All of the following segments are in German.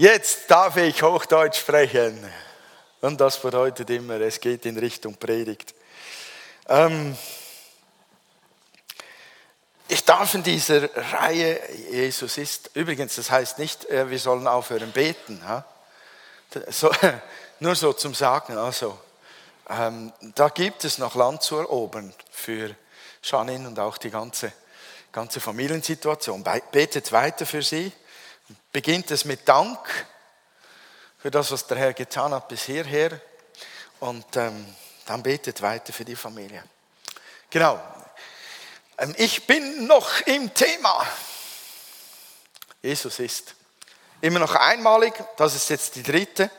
Jetzt darf ich Hochdeutsch sprechen. Und das bedeutet immer, es geht in Richtung Predigt. Ähm, ich darf in dieser Reihe, Jesus ist, übrigens, das heißt nicht, äh, wir sollen aufhören beten. So, nur so zum Sagen, also, ähm, da gibt es noch Land zu erobern für Janine und auch die ganze, ganze Familiensituation. Betet weiter für sie beginnt es mit Dank für das, was der Herr getan hat bis hierher. Und ähm, dann betet weiter für die Familie. Genau. Ähm, ich bin noch im Thema. Jesus ist immer noch einmalig. Das ist jetzt die dritte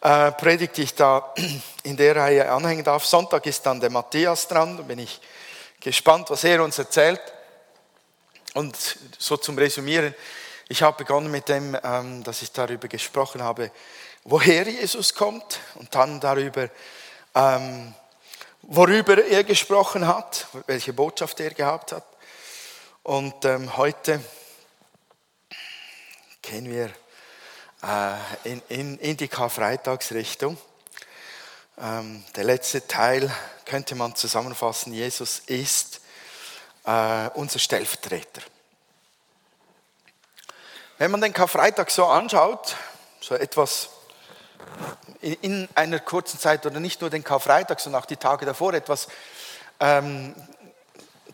äh, Predigt, die ich da in der Reihe anhängen darf. Sonntag ist dann der Matthias dran. Da bin ich gespannt, was er uns erzählt. Und so zum Resümieren. Ich habe begonnen mit dem, ähm, dass ich darüber gesprochen habe, woher Jesus kommt und dann darüber, ähm, worüber er gesprochen hat, welche Botschaft er gehabt hat. Und ähm, heute gehen wir äh, in, die Karfreitagsrichtung. der letzte Teil könnte man zusammenfassen, Jesus ist äh, unser Stellvertreter. Wenn man den Karfreitag so anschaut, so etwas in einer kurzen Zeit oder nicht nur den Karfreitag, sondern auch die Tage davor etwas ähm,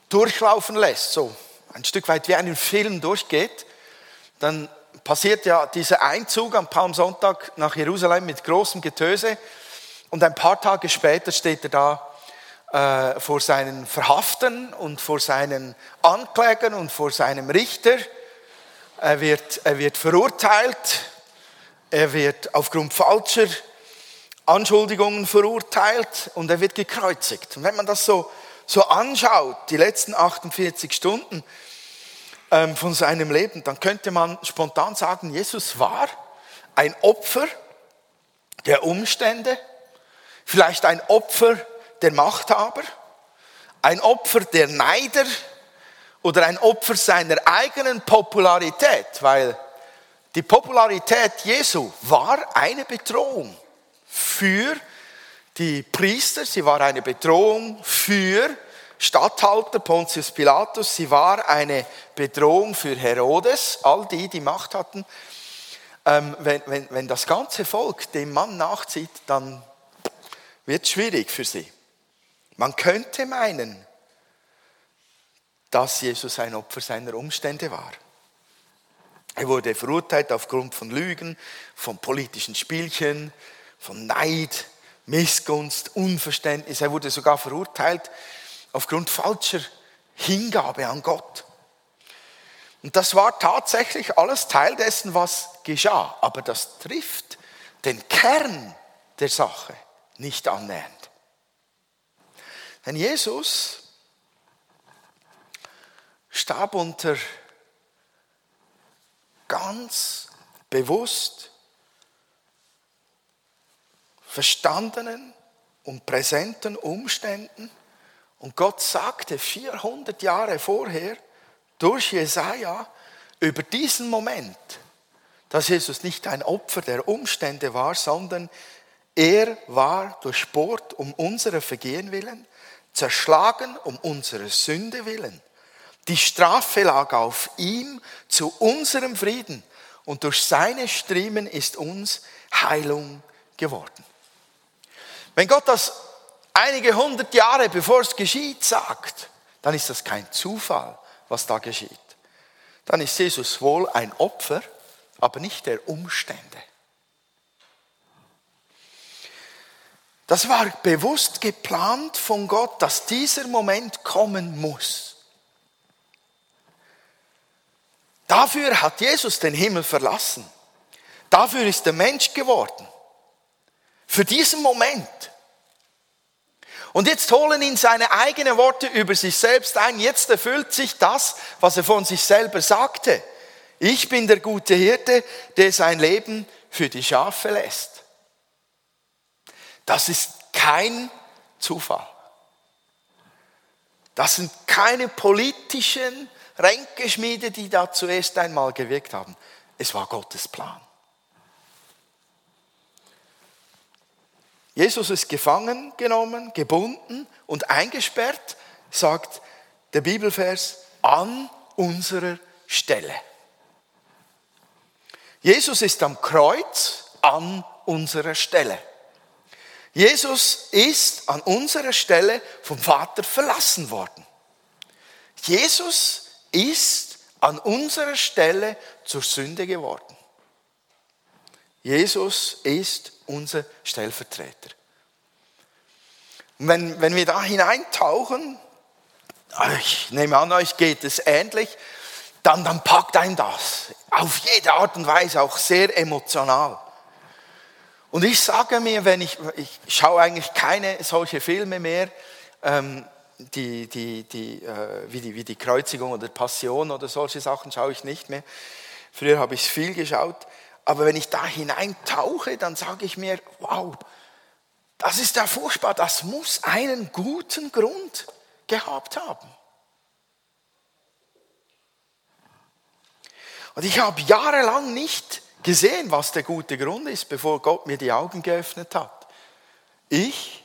durchlaufen lässt, so ein Stück weit wie einen Film durchgeht, dann passiert ja dieser Einzug am Palmsonntag nach Jerusalem mit großem Getöse und ein paar Tage später steht er da äh, vor seinen Verhaften und vor seinen Anklägern und vor seinem Richter er wird, er wird verurteilt. Er wird aufgrund falscher Anschuldigungen verurteilt und er wird gekreuzigt. Und wenn man das so, so anschaut, die letzten 48 Stunden ähm, von seinem Leben, dann könnte man spontan sagen, Jesus war ein Opfer der Umstände, vielleicht ein Opfer der Machthaber, ein Opfer der Neider, oder ein Opfer seiner eigenen Popularität, weil die Popularität Jesu war eine Bedrohung für die Priester, sie war eine Bedrohung für Statthalter Pontius Pilatus, sie war eine Bedrohung für Herodes, all die, die Macht hatten. Ähm, wenn, wenn, wenn das ganze Volk dem Mann nachzieht, dann wird es schwierig für sie. Man könnte meinen, dass Jesus ein Opfer seiner Umstände war. Er wurde verurteilt aufgrund von Lügen, von politischen Spielchen, von Neid, Missgunst, Unverständnis. Er wurde sogar verurteilt aufgrund falscher Hingabe an Gott. Und das war tatsächlich alles Teil dessen, was geschah. Aber das trifft den Kern der Sache nicht annähernd. Denn Jesus starb unter ganz bewusst verstandenen und präsenten Umständen. Und Gott sagte 400 Jahre vorher durch Jesaja über diesen Moment, dass Jesus nicht ein Opfer der Umstände war, sondern er war durchbohrt um unsere Vergehen willen, zerschlagen um unsere Sünde willen. Die Strafe lag auf ihm zu unserem Frieden und durch seine Striemen ist uns Heilung geworden. Wenn Gott das einige hundert Jahre bevor es geschieht sagt, dann ist das kein Zufall, was da geschieht. Dann ist Jesus wohl ein Opfer, aber nicht der Umstände. Das war bewusst geplant von Gott, dass dieser Moment kommen muss. Dafür hat Jesus den Himmel verlassen. Dafür ist der Mensch geworden. Für diesen Moment. Und jetzt holen ihn seine eigenen Worte über sich selbst ein. Jetzt erfüllt sich das, was er von sich selber sagte. Ich bin der gute Hirte, der sein Leben für die Schafe lässt. Das ist kein Zufall. Das sind keine politischen reingeschmiedet, die da zuerst einmal gewirkt haben. Es war Gottes Plan. Jesus ist gefangen genommen, gebunden und eingesperrt, sagt der Bibelvers, an unserer Stelle. Jesus ist am Kreuz an unserer Stelle. Jesus ist an unserer Stelle vom Vater verlassen worden. Jesus ist ist an unserer Stelle zur Sünde geworden. Jesus ist unser Stellvertreter. Und wenn, wenn wir da hineintauchen, ich nehme an, euch geht es ähnlich, dann, dann packt ein das. Auf jede Art und Weise, auch sehr emotional. Und ich sage mir, wenn ich, ich schaue eigentlich keine solche Filme mehr, ähm, die, die, die, äh, wie, die, wie die Kreuzigung oder Passion oder solche Sachen schaue ich nicht mehr. Früher habe ich viel geschaut. Aber wenn ich da hineintauche, dann sage ich mir, wow, das ist ja furchtbar, das muss einen guten Grund gehabt haben. Und ich habe jahrelang nicht gesehen, was der gute Grund ist, bevor Gott mir die Augen geöffnet hat. Ich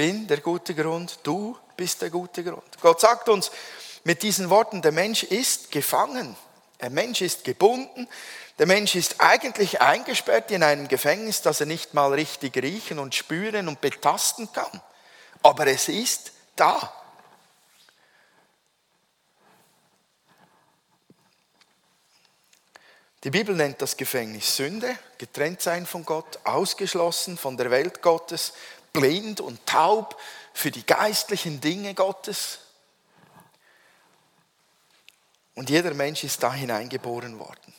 bin der gute Grund, du bist der gute Grund. Gott sagt uns mit diesen Worten, der Mensch ist gefangen, der Mensch ist gebunden, der Mensch ist eigentlich eingesperrt in einem Gefängnis, das er nicht mal richtig riechen und spüren und betasten kann. Aber es ist da. Die Bibel nennt das Gefängnis Sünde, getrennt sein von Gott, ausgeschlossen von der Welt Gottes, blind und taub für die geistlichen Dinge Gottes. Und jeder Mensch ist da hineingeboren worden.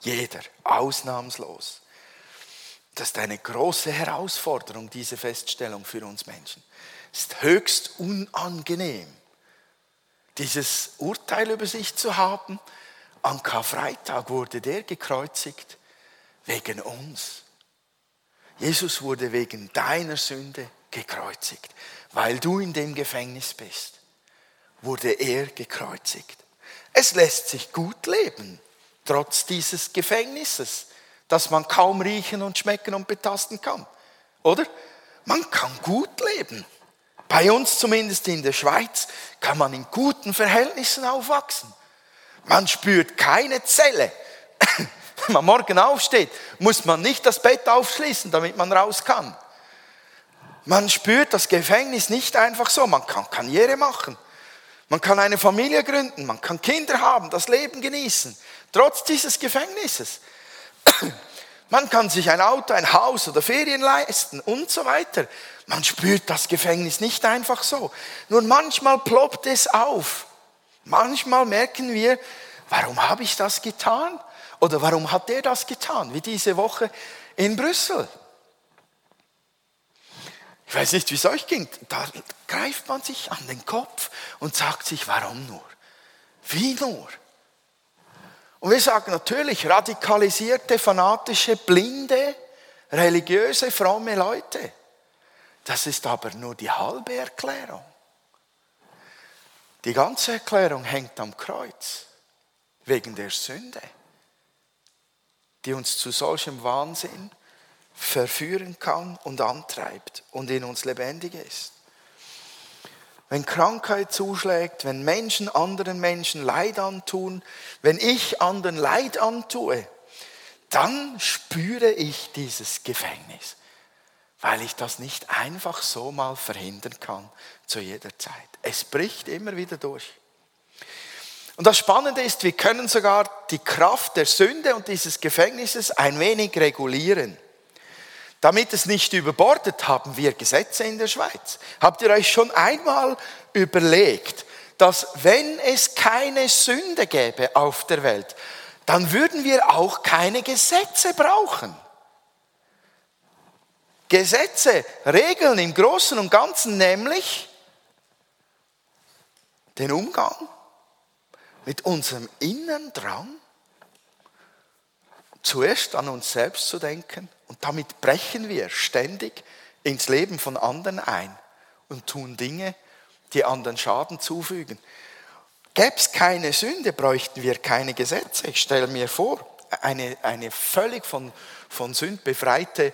Jeder, ausnahmslos. Das ist eine große Herausforderung, diese Feststellung für uns Menschen. Es ist höchst unangenehm, dieses Urteil über sich zu haben an Karfreitag wurde der gekreuzigt wegen uns. Jesus wurde wegen deiner Sünde gekreuzigt. Weil du in dem Gefängnis bist, wurde er gekreuzigt. Es lässt sich gut leben, trotz dieses Gefängnisses, das man kaum riechen und schmecken und betasten kann. Oder? Man kann gut leben. Bei uns zumindest in der Schweiz kann man in guten Verhältnissen aufwachsen. Man spürt keine Zelle. Wenn man morgen aufsteht, muss man nicht das Bett aufschließen, damit man raus kann. Man spürt das Gefängnis nicht einfach so. Man kann Karriere machen. Man kann eine Familie gründen. Man kann Kinder haben, das Leben genießen. Trotz dieses Gefängnisses. Man kann sich ein Auto, ein Haus oder Ferien leisten und so weiter. Man spürt das Gefängnis nicht einfach so. Nur manchmal ploppt es auf. Manchmal merken wir, warum habe ich das getan? Oder warum hat der das getan? Wie diese Woche in Brüssel. Ich weiß nicht, wie es euch ging. Da greift man sich an den Kopf und sagt sich, warum nur? Wie nur? Und wir sagen natürlich radikalisierte, fanatische, blinde, religiöse, fromme Leute. Das ist aber nur die halbe Erklärung. Die ganze Erklärung hängt am Kreuz wegen der Sünde, die uns zu solchem Wahnsinn verführen kann und antreibt und in uns lebendig ist. Wenn Krankheit zuschlägt, wenn Menschen anderen Menschen Leid antun, wenn ich anderen Leid antue, dann spüre ich dieses Gefängnis weil ich das nicht einfach so mal verhindern kann zu jeder Zeit. Es bricht immer wieder durch. Und das Spannende ist, wir können sogar die Kraft der Sünde und dieses Gefängnisses ein wenig regulieren. Damit es nicht überbordet, haben wir Gesetze in der Schweiz. Habt ihr euch schon einmal überlegt, dass wenn es keine Sünde gäbe auf der Welt, dann würden wir auch keine Gesetze brauchen. Gesetze, Regeln im Großen und Ganzen, nämlich den Umgang mit unserem inneren Drang, zuerst an uns selbst zu denken und damit brechen wir ständig ins Leben von anderen ein und tun Dinge, die anderen Schaden zufügen. Gäbe es keine Sünde, bräuchten wir keine Gesetze. Ich stelle mir vor, eine, eine völlig von, von Sünd befreite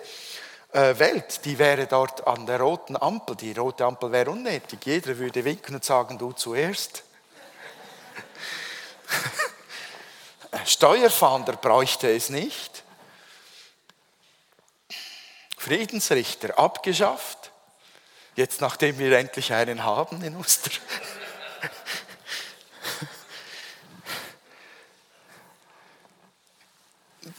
äh, Welt, die wäre dort an der roten Ampel. Die rote Ampel wäre unnötig. Jeder würde winken und sagen, du zuerst. Steuerfahnder bräuchte es nicht. Friedensrichter abgeschafft. Jetzt, nachdem wir endlich einen haben in Oster.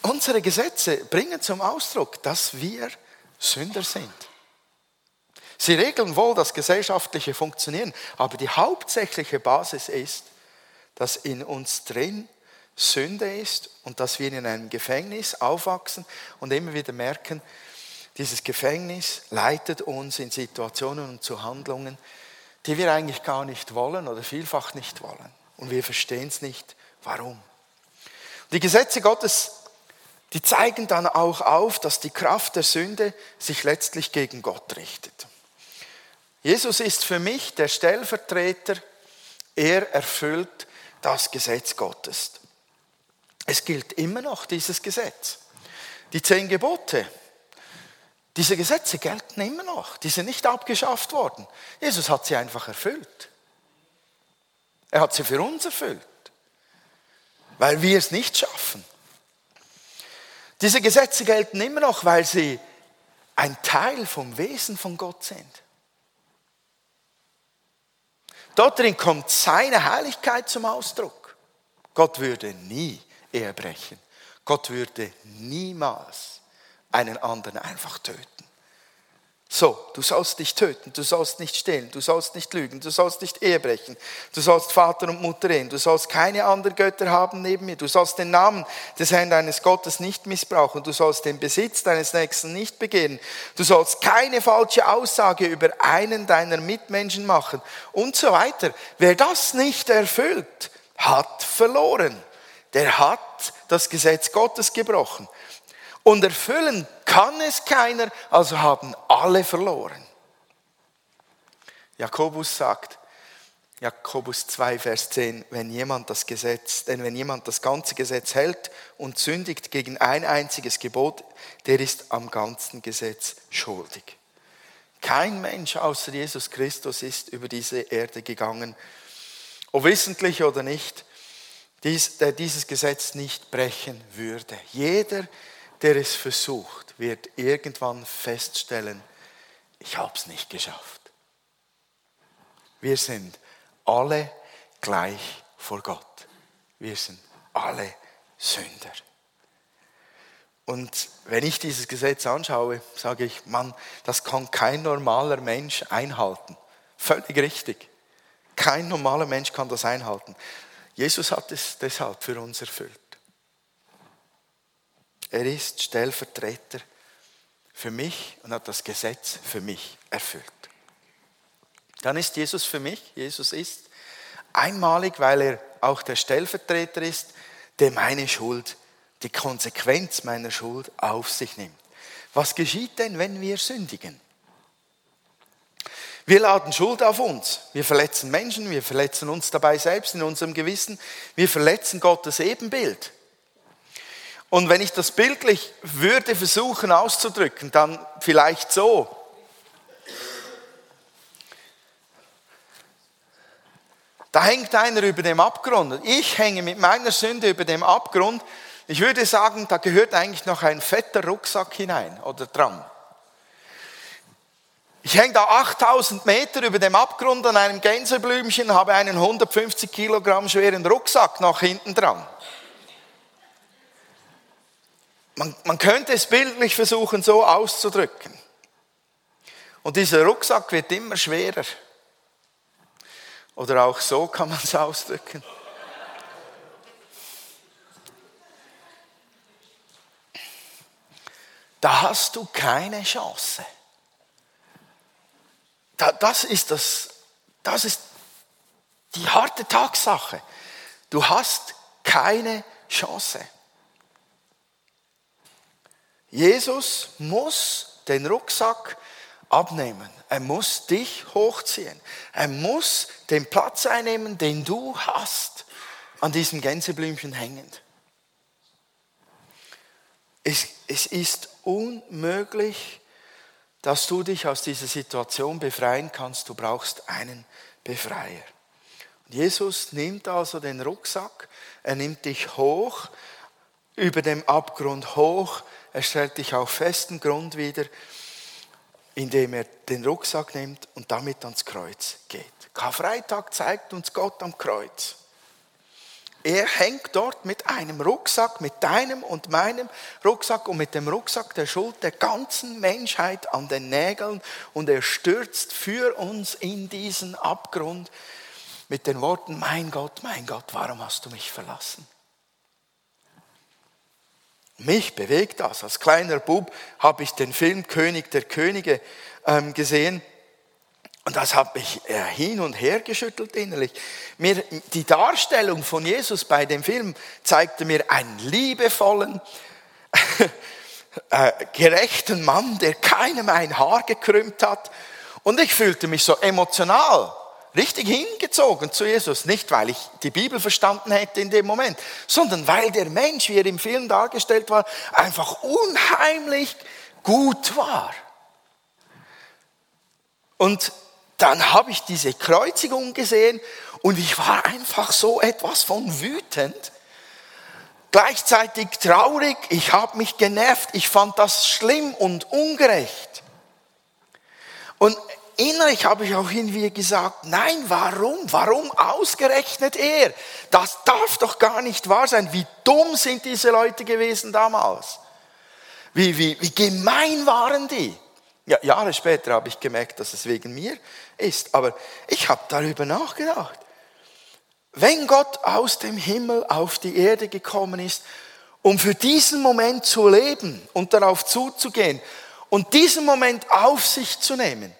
Unsere Gesetze bringen zum Ausdruck, dass wir Sünder sind. Sie regeln wohl das gesellschaftliche Funktionieren, aber die hauptsächliche Basis ist, dass in uns drin Sünde ist und dass wir in einem Gefängnis aufwachsen und immer wieder merken, dieses Gefängnis leitet uns in Situationen und zu Handlungen, die wir eigentlich gar nicht wollen oder vielfach nicht wollen. Und wir verstehen es nicht, warum. Die Gesetze Gottes die zeigen dann auch auf, dass die Kraft der Sünde sich letztlich gegen Gott richtet. Jesus ist für mich der Stellvertreter, er erfüllt das Gesetz Gottes. Es gilt immer noch dieses Gesetz. Die zehn Gebote, diese Gesetze gelten immer noch, die sind nicht abgeschafft worden. Jesus hat sie einfach erfüllt. Er hat sie für uns erfüllt, weil wir es nicht schaffen. Diese Gesetze gelten immer noch, weil sie ein Teil vom Wesen von Gott sind. Dort drin kommt seine Heiligkeit zum Ausdruck. Gott würde nie Ehe brechen. Gott würde niemals einen anderen einfach töten. So, du sollst nicht töten, du sollst nicht stehlen, du sollst nicht lügen, du sollst nicht Ehe brechen, du sollst Vater und Mutter ehen, du sollst keine anderen Götter haben neben mir, du sollst den Namen des Herrn deines Gottes nicht missbrauchen, du sollst den Besitz deines Nächsten nicht begehren, du sollst keine falsche Aussage über einen deiner Mitmenschen machen und so weiter. Wer das nicht erfüllt, hat verloren. Der hat das Gesetz Gottes gebrochen. Und erfüllen kann es keiner, also haben alle verloren. Jakobus sagt, Jakobus 2, Vers 10, wenn jemand das Gesetz, denn wenn jemand das ganze Gesetz hält und sündigt gegen ein einziges Gebot, der ist am ganzen Gesetz schuldig. Kein Mensch außer Jesus Christus ist über diese Erde gegangen, ob wissentlich oder nicht, der dieses Gesetz nicht brechen würde. Jeder, der es versucht, wird irgendwann feststellen, ich habe es nicht geschafft. Wir sind alle gleich vor Gott. Wir sind alle Sünder. Und wenn ich dieses Gesetz anschaue, sage ich, Mann, das kann kein normaler Mensch einhalten. Völlig richtig. Kein normaler Mensch kann das einhalten. Jesus hat es deshalb für uns erfüllt. Er ist Stellvertreter für mich und hat das Gesetz für mich erfüllt. Dann ist Jesus für mich, Jesus ist einmalig, weil er auch der Stellvertreter ist, der meine Schuld, die Konsequenz meiner Schuld auf sich nimmt. Was geschieht denn, wenn wir sündigen? Wir laden Schuld auf uns. Wir verletzen Menschen, wir verletzen uns dabei selbst in unserem Gewissen. Wir verletzen Gottes Ebenbild. Und wenn ich das bildlich würde versuchen auszudrücken, dann vielleicht so. Da hängt einer über dem Abgrund. Ich hänge mit meiner Sünde über dem Abgrund. Ich würde sagen, da gehört eigentlich noch ein fetter Rucksack hinein oder dran. Ich hänge da 8000 Meter über dem Abgrund an einem Gänseblümchen, habe einen 150 Kilogramm schweren Rucksack noch hinten dran. Man, man könnte es bildlich versuchen, so auszudrücken. Und dieser Rucksack wird immer schwerer. Oder auch so kann man es ausdrücken. Da hast du keine Chance. das ist das, das ist die harte Tatsache. Du hast keine Chance. Jesus muss den Rucksack abnehmen. Er muss dich hochziehen. Er muss den Platz einnehmen, den du hast, an diesem Gänseblümchen hängend. Es, es ist unmöglich, dass du dich aus dieser Situation befreien kannst. Du brauchst einen Befreier. Und Jesus nimmt also den Rucksack, er nimmt dich hoch, über dem Abgrund hoch, er stellt dich auf festen Grund wieder, indem er den Rucksack nimmt und damit ans Kreuz geht. Karfreitag zeigt uns Gott am Kreuz. Er hängt dort mit einem Rucksack, mit deinem und meinem Rucksack und mit dem Rucksack der Schuld der ganzen Menschheit an den Nägeln und er stürzt für uns in diesen Abgrund mit den Worten, mein Gott, mein Gott, warum hast du mich verlassen? Mich bewegt das. Als kleiner Bub habe ich den Film König der Könige ähm, gesehen und das hat mich äh, hin und her geschüttelt innerlich. Mir, die Darstellung von Jesus bei dem Film zeigte mir einen liebevollen, äh, gerechten Mann, der keinem ein Haar gekrümmt hat. Und ich fühlte mich so emotional richtig hingezogen zu Jesus. Nicht, weil ich die Bibel verstanden hätte in dem Moment, sondern weil der Mensch, wie er im Film dargestellt war, einfach unheimlich gut war. Und dann habe ich diese Kreuzigung gesehen und ich war einfach so etwas von wütend. Gleichzeitig traurig, ich habe mich genervt, ich fand das schlimm und ungerecht. Und innerlich habe ich auch irgendwie gesagt, nein, warum? Warum ausgerechnet er? Das darf doch gar nicht wahr sein. Wie dumm sind diese Leute gewesen damals? Wie, wie, wie gemein waren die? Ja, Jahre später habe ich gemerkt, dass es wegen mir ist. Aber ich habe darüber nachgedacht. Wenn Gott aus dem Himmel auf die Erde gekommen ist, um für diesen Moment zu leben und darauf zuzugehen und diesen Moment auf sich zu nehmen,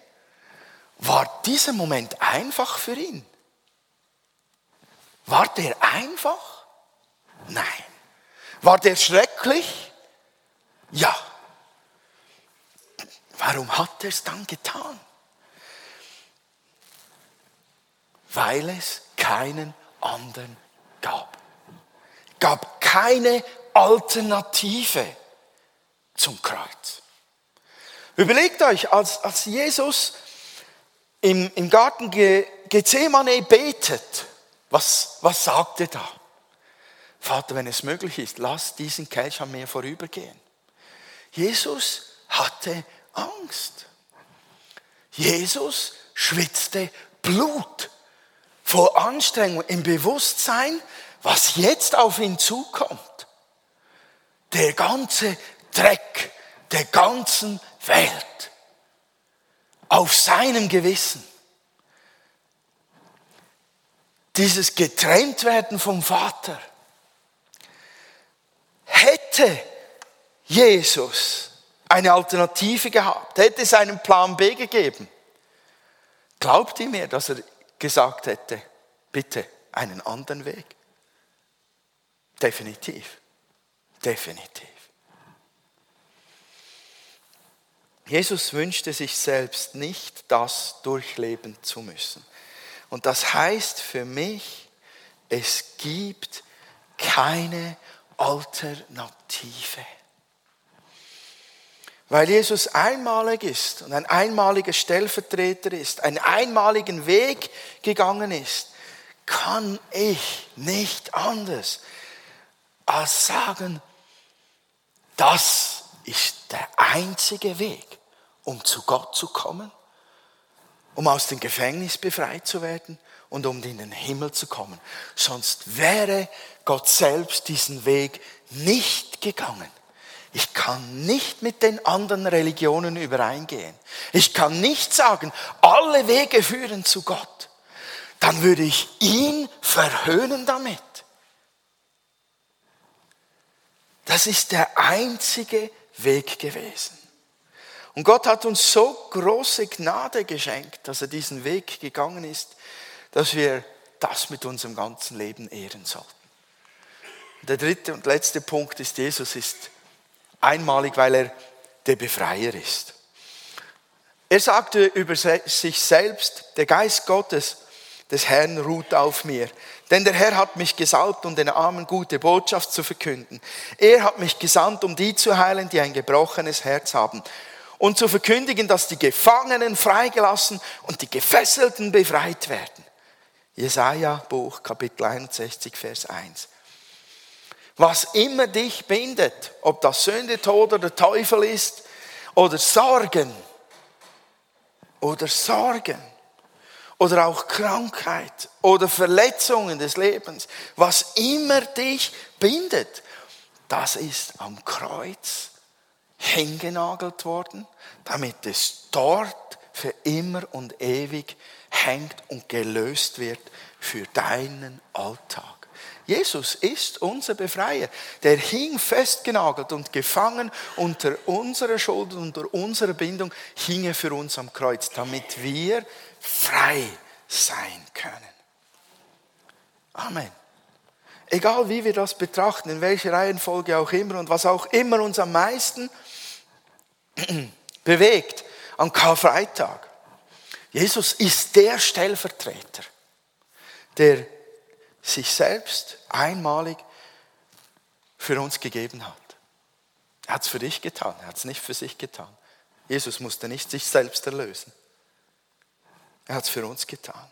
war dieser Moment einfach für ihn? War der einfach? Nein. War der schrecklich? Ja. Warum hat er es dann getan? Weil es keinen anderen gab. Gab keine Alternative zum Kreuz. Überlegt euch, als, als Jesus im, im Garten Gethsemane betet, was, was sagt er da? Vater, wenn es möglich ist, lass diesen Kelch an mir vorübergehen. Jesus hatte Angst. Jesus schwitzte Blut vor Anstrengung im Bewusstsein, was jetzt auf ihn zukommt. Der ganze Dreck der ganzen Welt auf seinem Gewissen. Dieses Getrenntwerden vom Vater hätte Jesus eine Alternative gehabt, hätte es einen Plan B gegeben. Glaubt ihr mir, dass er gesagt hätte, bitte einen anderen Weg? Definitiv. Definitiv. Jesus wünschte sich selbst nicht, das durchleben zu müssen. Und das heißt für mich, es gibt keine Alternative. Weil Jesus einmalig ist und ein einmaliger Stellvertreter ist, einen einmaligen Weg gegangen ist, kann ich nicht anders als sagen, das ist der einzige Weg, um zu Gott zu kommen, um aus dem Gefängnis befreit zu werden und um in den Himmel zu kommen. Sonst wäre Gott selbst diesen Weg nicht gegangen. Ich kann nicht mit den anderen Religionen übereingehen. Ich kann nicht sagen, alle Wege führen zu Gott. Dann würde ich ihn verhöhnen damit. Das ist der einzige Weg gewesen. Und Gott hat uns so große Gnade geschenkt, dass er diesen Weg gegangen ist, dass wir das mit unserem ganzen Leben ehren sollten. Der dritte und letzte Punkt ist, Jesus ist Einmalig, weil er der Befreier ist. Er sagte über sich selbst, der Geist Gottes des Herrn ruht auf mir. Denn der Herr hat mich gesalbt, um den Armen gute Botschaft zu verkünden. Er hat mich gesandt, um die zu heilen, die ein gebrochenes Herz haben. Und zu verkündigen, dass die Gefangenen freigelassen und die Gefesselten befreit werden. Jesaja Buch Kapitel 61 Vers 1. Was immer dich bindet, ob das Sünde, Tod oder Teufel ist oder Sorgen oder Sorgen oder auch Krankheit oder Verletzungen des Lebens, was immer dich bindet, das ist am Kreuz hingenagelt worden, damit es dort für immer und ewig hängt und gelöst wird für deinen Alltag. Jesus ist unser Befreier. Der hing festgenagelt und gefangen unter unserer Schuld, unter unserer Bindung, hing er für uns am Kreuz, damit wir frei sein können. Amen. Egal wie wir das betrachten, in welcher Reihenfolge auch immer und was auch immer uns am meisten bewegt am Karfreitag. Jesus ist der Stellvertreter, der sich selbst einmalig für uns gegeben hat. Er hat es für dich getan, er hat es nicht für sich getan. Jesus musste nicht sich selbst erlösen. Er hat es für uns getan.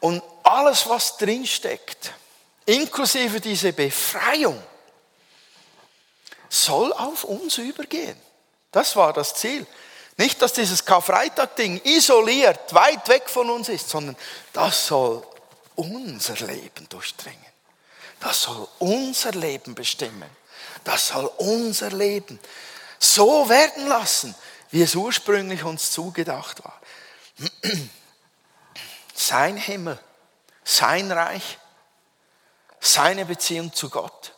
Und alles, was drin steckt, inklusive diese Befreiung, soll auf uns übergehen. Das war das Ziel. Nicht, dass dieses Karfreitag-Ding isoliert, weit weg von uns ist, sondern das soll unser Leben durchdringen. Das soll unser Leben bestimmen. Das soll unser Leben so werden lassen, wie es ursprünglich uns zugedacht war. Sein Himmel, sein Reich, seine Beziehung zu Gott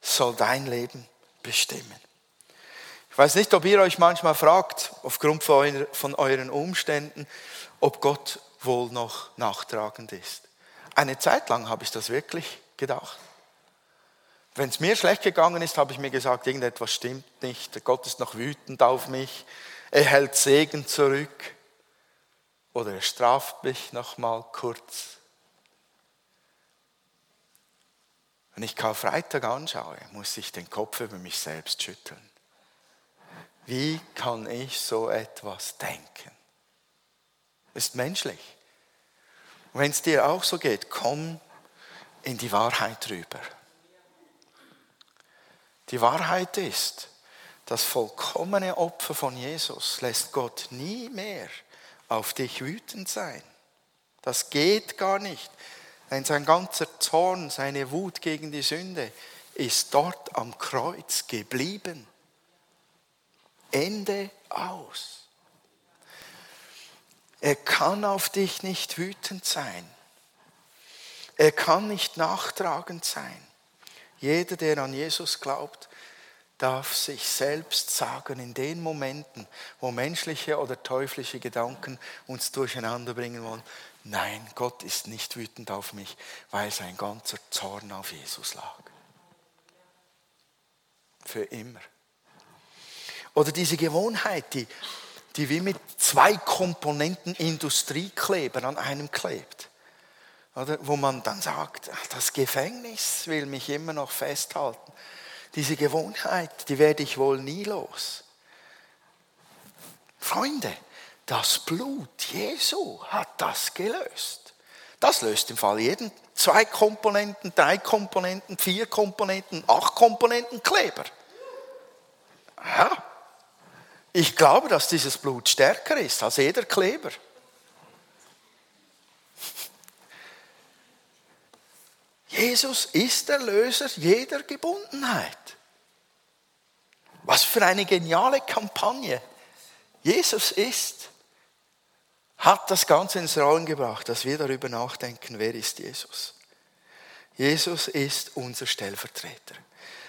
soll dein Leben bestimmen. Ich weiß nicht, ob ihr euch manchmal fragt, aufgrund von euren Umständen, ob Gott wohl noch nachtragend ist. Eine Zeit lang habe ich das wirklich gedacht. Wenn es mir schlecht gegangen ist, habe ich mir gesagt, irgendetwas stimmt nicht. Gott ist noch wütend auf mich. Er hält Segen zurück. Oder er straft mich noch mal kurz. Wenn ich Karfreitag anschaue, muss ich den Kopf über mich selbst schütteln. Wie kann ich so etwas denken? Ist menschlich. Wenn es dir auch so geht, komm in die Wahrheit rüber. Die Wahrheit ist, das vollkommene Opfer von Jesus lässt Gott nie mehr auf dich wütend sein. Das geht gar nicht. Denn sein ganzer Zorn, seine Wut gegen die Sünde ist dort am Kreuz geblieben. Ende aus. Er kann auf dich nicht wütend sein. Er kann nicht nachtragend sein. Jeder, der an Jesus glaubt, darf sich selbst sagen in den Momenten, wo menschliche oder teuflische Gedanken uns durcheinander bringen wollen, nein, Gott ist nicht wütend auf mich, weil sein ganzer Zorn auf Jesus lag. Für immer. Oder diese Gewohnheit, die die wie mit zwei Komponenten Industriekleber an einem klebt. Oder? Wo man dann sagt, das Gefängnis will mich immer noch festhalten. Diese Gewohnheit, die werde ich wohl nie los. Freunde, das Blut Jesu hat das gelöst. Das löst im Fall jeden zwei Komponenten, drei Komponenten, vier Komponenten, acht Komponenten Kleber. Ja, ich glaube, dass dieses Blut stärker ist als jeder Kleber. Jesus ist der Löser jeder Gebundenheit. Was für eine geniale Kampagne. Jesus ist, hat das Ganze ins Rollen gebracht, dass wir darüber nachdenken, wer ist Jesus. Jesus ist unser Stellvertreter.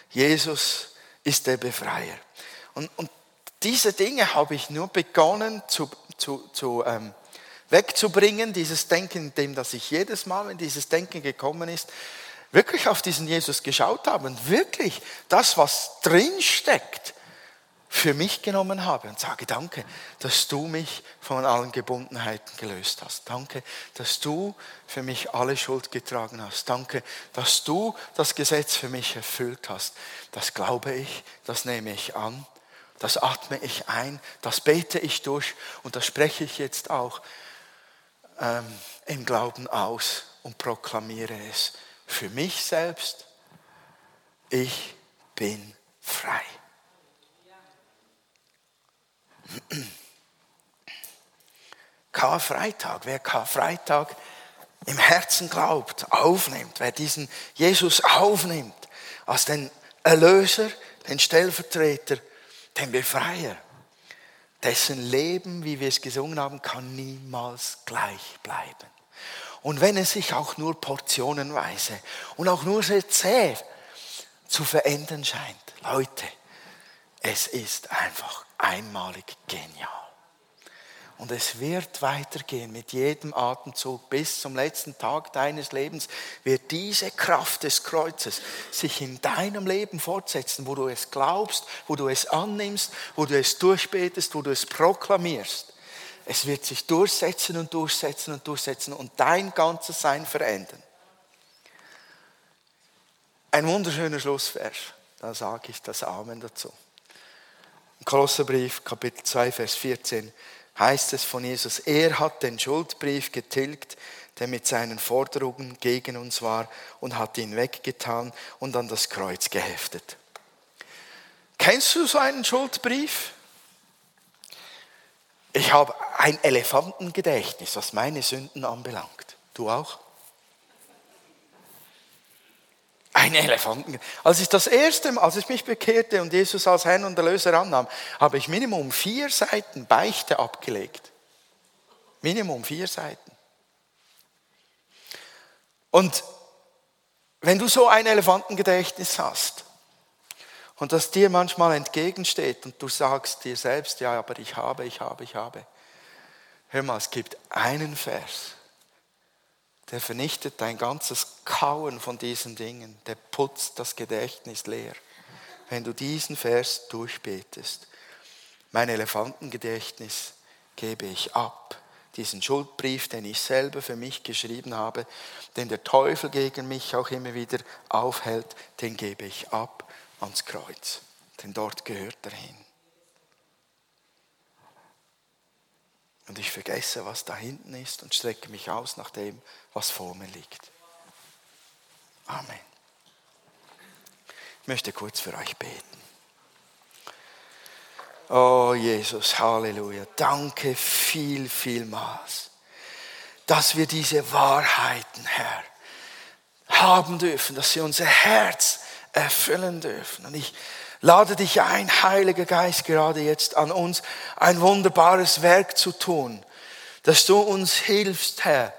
Jesus ist der Befreier. Und, und diese Dinge habe ich nur begonnen zu, zu, zu ähm, wegzubringen, dieses Denken, indem dass ich jedes Mal, wenn dieses Denken gekommen ist, wirklich auf diesen Jesus geschaut habe und wirklich das, was drin steckt, für mich genommen habe und sage, danke, dass du mich von allen Gebundenheiten gelöst hast. Danke, dass du für mich alle Schuld getragen hast. Danke, dass du das Gesetz für mich erfüllt hast. Das glaube ich, das nehme ich an Das atme ich ein, das bete ich durch und das spreche ich jetzt auch ähm, im Glauben aus und proklamiere es für mich selbst. Ich bin frei. Karfreitag, wer Karfreitag im Herzen glaubt, aufnimmt, wer diesen Jesus aufnimmt als den Erlöser, den Stellvertreter, den Befreier, dessen Leben, wie wir es gesungen haben, kann niemals gleich bleiben. Und wenn es sich auch nur portionenweise und auch nur sehr zäh zu verändern scheint, Leute, es ist einfach einmalig genial. Und es wird weitergehen mit jedem Atemzug bis zum letzten Tag deines Lebens, wird diese Kraft des Kreuzes sich in deinem Leben fortsetzen, wo du es glaubst, wo du es annimmst, wo du es durchbetest, wo du es proklamierst. Es wird sich durchsetzen und durchsetzen und durchsetzen und dein ganzes Sein verändern. Ein wunderschöner Schlussvers, da sage ich das Amen dazu. Kolosserbrief, Kapitel 2, Vers 14 heißt es von Jesus, er hat den Schuldbrief getilgt, der mit seinen Forderungen gegen uns war und hat ihn weggetan und an das Kreuz geheftet. Kennst du so einen Schuldbrief? Ich habe ein Elefantengedächtnis, was meine Sünden anbelangt. Du auch? Ein Elefanten. Als ich das erste Mal, als ich mich bekehrte und Jesus als Herrn und Erlöser annahm, habe ich Minimum vier Seiten Beichte abgelegt. Minimum vier Seiten. Und wenn du so ein Elefantengedächtnis hast und das dir manchmal entgegensteht und du sagst dir selbst, ja, aber ich habe, ich habe, ich habe. Hör mal, es gibt einen Vers, der vernichtet dein ganzes Kauen von diesen Dingen, der putzt das Gedächtnis leer. Wenn du diesen Vers durchbetest, mein Elefantengedächtnis gebe ich ab, diesen Schuldbrief, den ich selber für mich geschrieben habe, den der Teufel gegen mich auch immer wieder aufhält, den gebe ich ab ans Kreuz, denn dort gehört er hin. Und ich vergesse, was da hinten ist und strecke mich aus nach dem, was vor mir liegt. Amen. Ich möchte kurz für euch beten. Oh Jesus, Halleluja. Danke viel, vielmals, dass wir diese Wahrheiten, Herr, haben dürfen, dass sie unser Herz erfüllen dürfen. Und ich lade dich ein, Heiliger Geist, gerade jetzt an uns ein wunderbares Werk zu tun, dass du uns hilfst, Herr,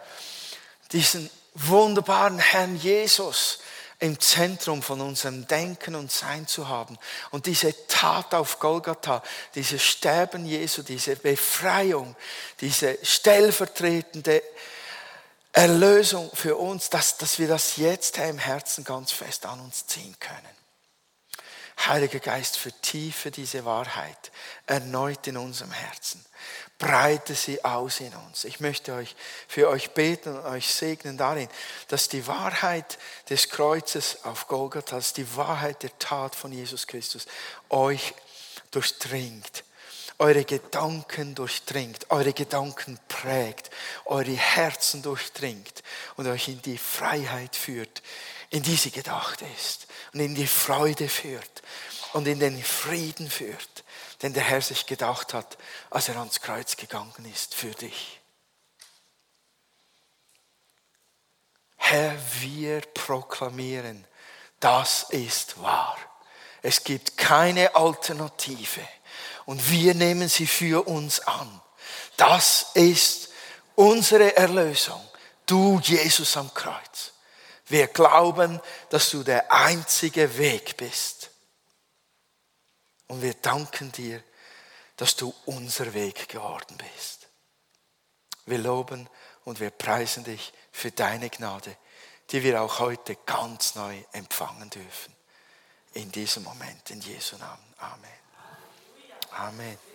diesen wunderbaren Herrn Jesus im Zentrum von unserem Denken und Sein zu haben. Und diese Tat auf Golgatha, dieses Sterben Jesu, diese Befreiung, diese stellvertretende Erlösung für uns, dass, dass wir das jetzt Herr, im Herzen ganz fest an uns ziehen können. Heiliger Geist, vertiefe diese Wahrheit erneut in unserem Herzen. Breite sie aus in uns. Ich möchte euch für euch beten und euch segnen darin, dass die Wahrheit des Kreuzes auf Golgatha, dass die Wahrheit der Tat von Jesus Christus euch durchdringt, eure Gedanken durchdringt, eure Gedanken prägt, eure Herzen durchdringt und euch in die Freiheit führt, in die sie gedacht ist und in die Freude führt und in den Frieden führt, den der Herr sich gedacht hat, als er ans Kreuz gegangen ist für dich. Herr, wir proklamieren, das ist wahr. Es gibt keine Alternative und wir nehmen sie für uns an. Das ist unsere Erlösung. Du, Jesus am Kreuz. Wir glauben, dass du der einzige Weg bist. Und wir danken dir, dass du unser Weg geworden bist. Wir loben und wir preisen dich für deine Gnade, die wir auch heute ganz neu empfangen dürfen. In diesem Moment, in Jesu Namen. Amen. Amen.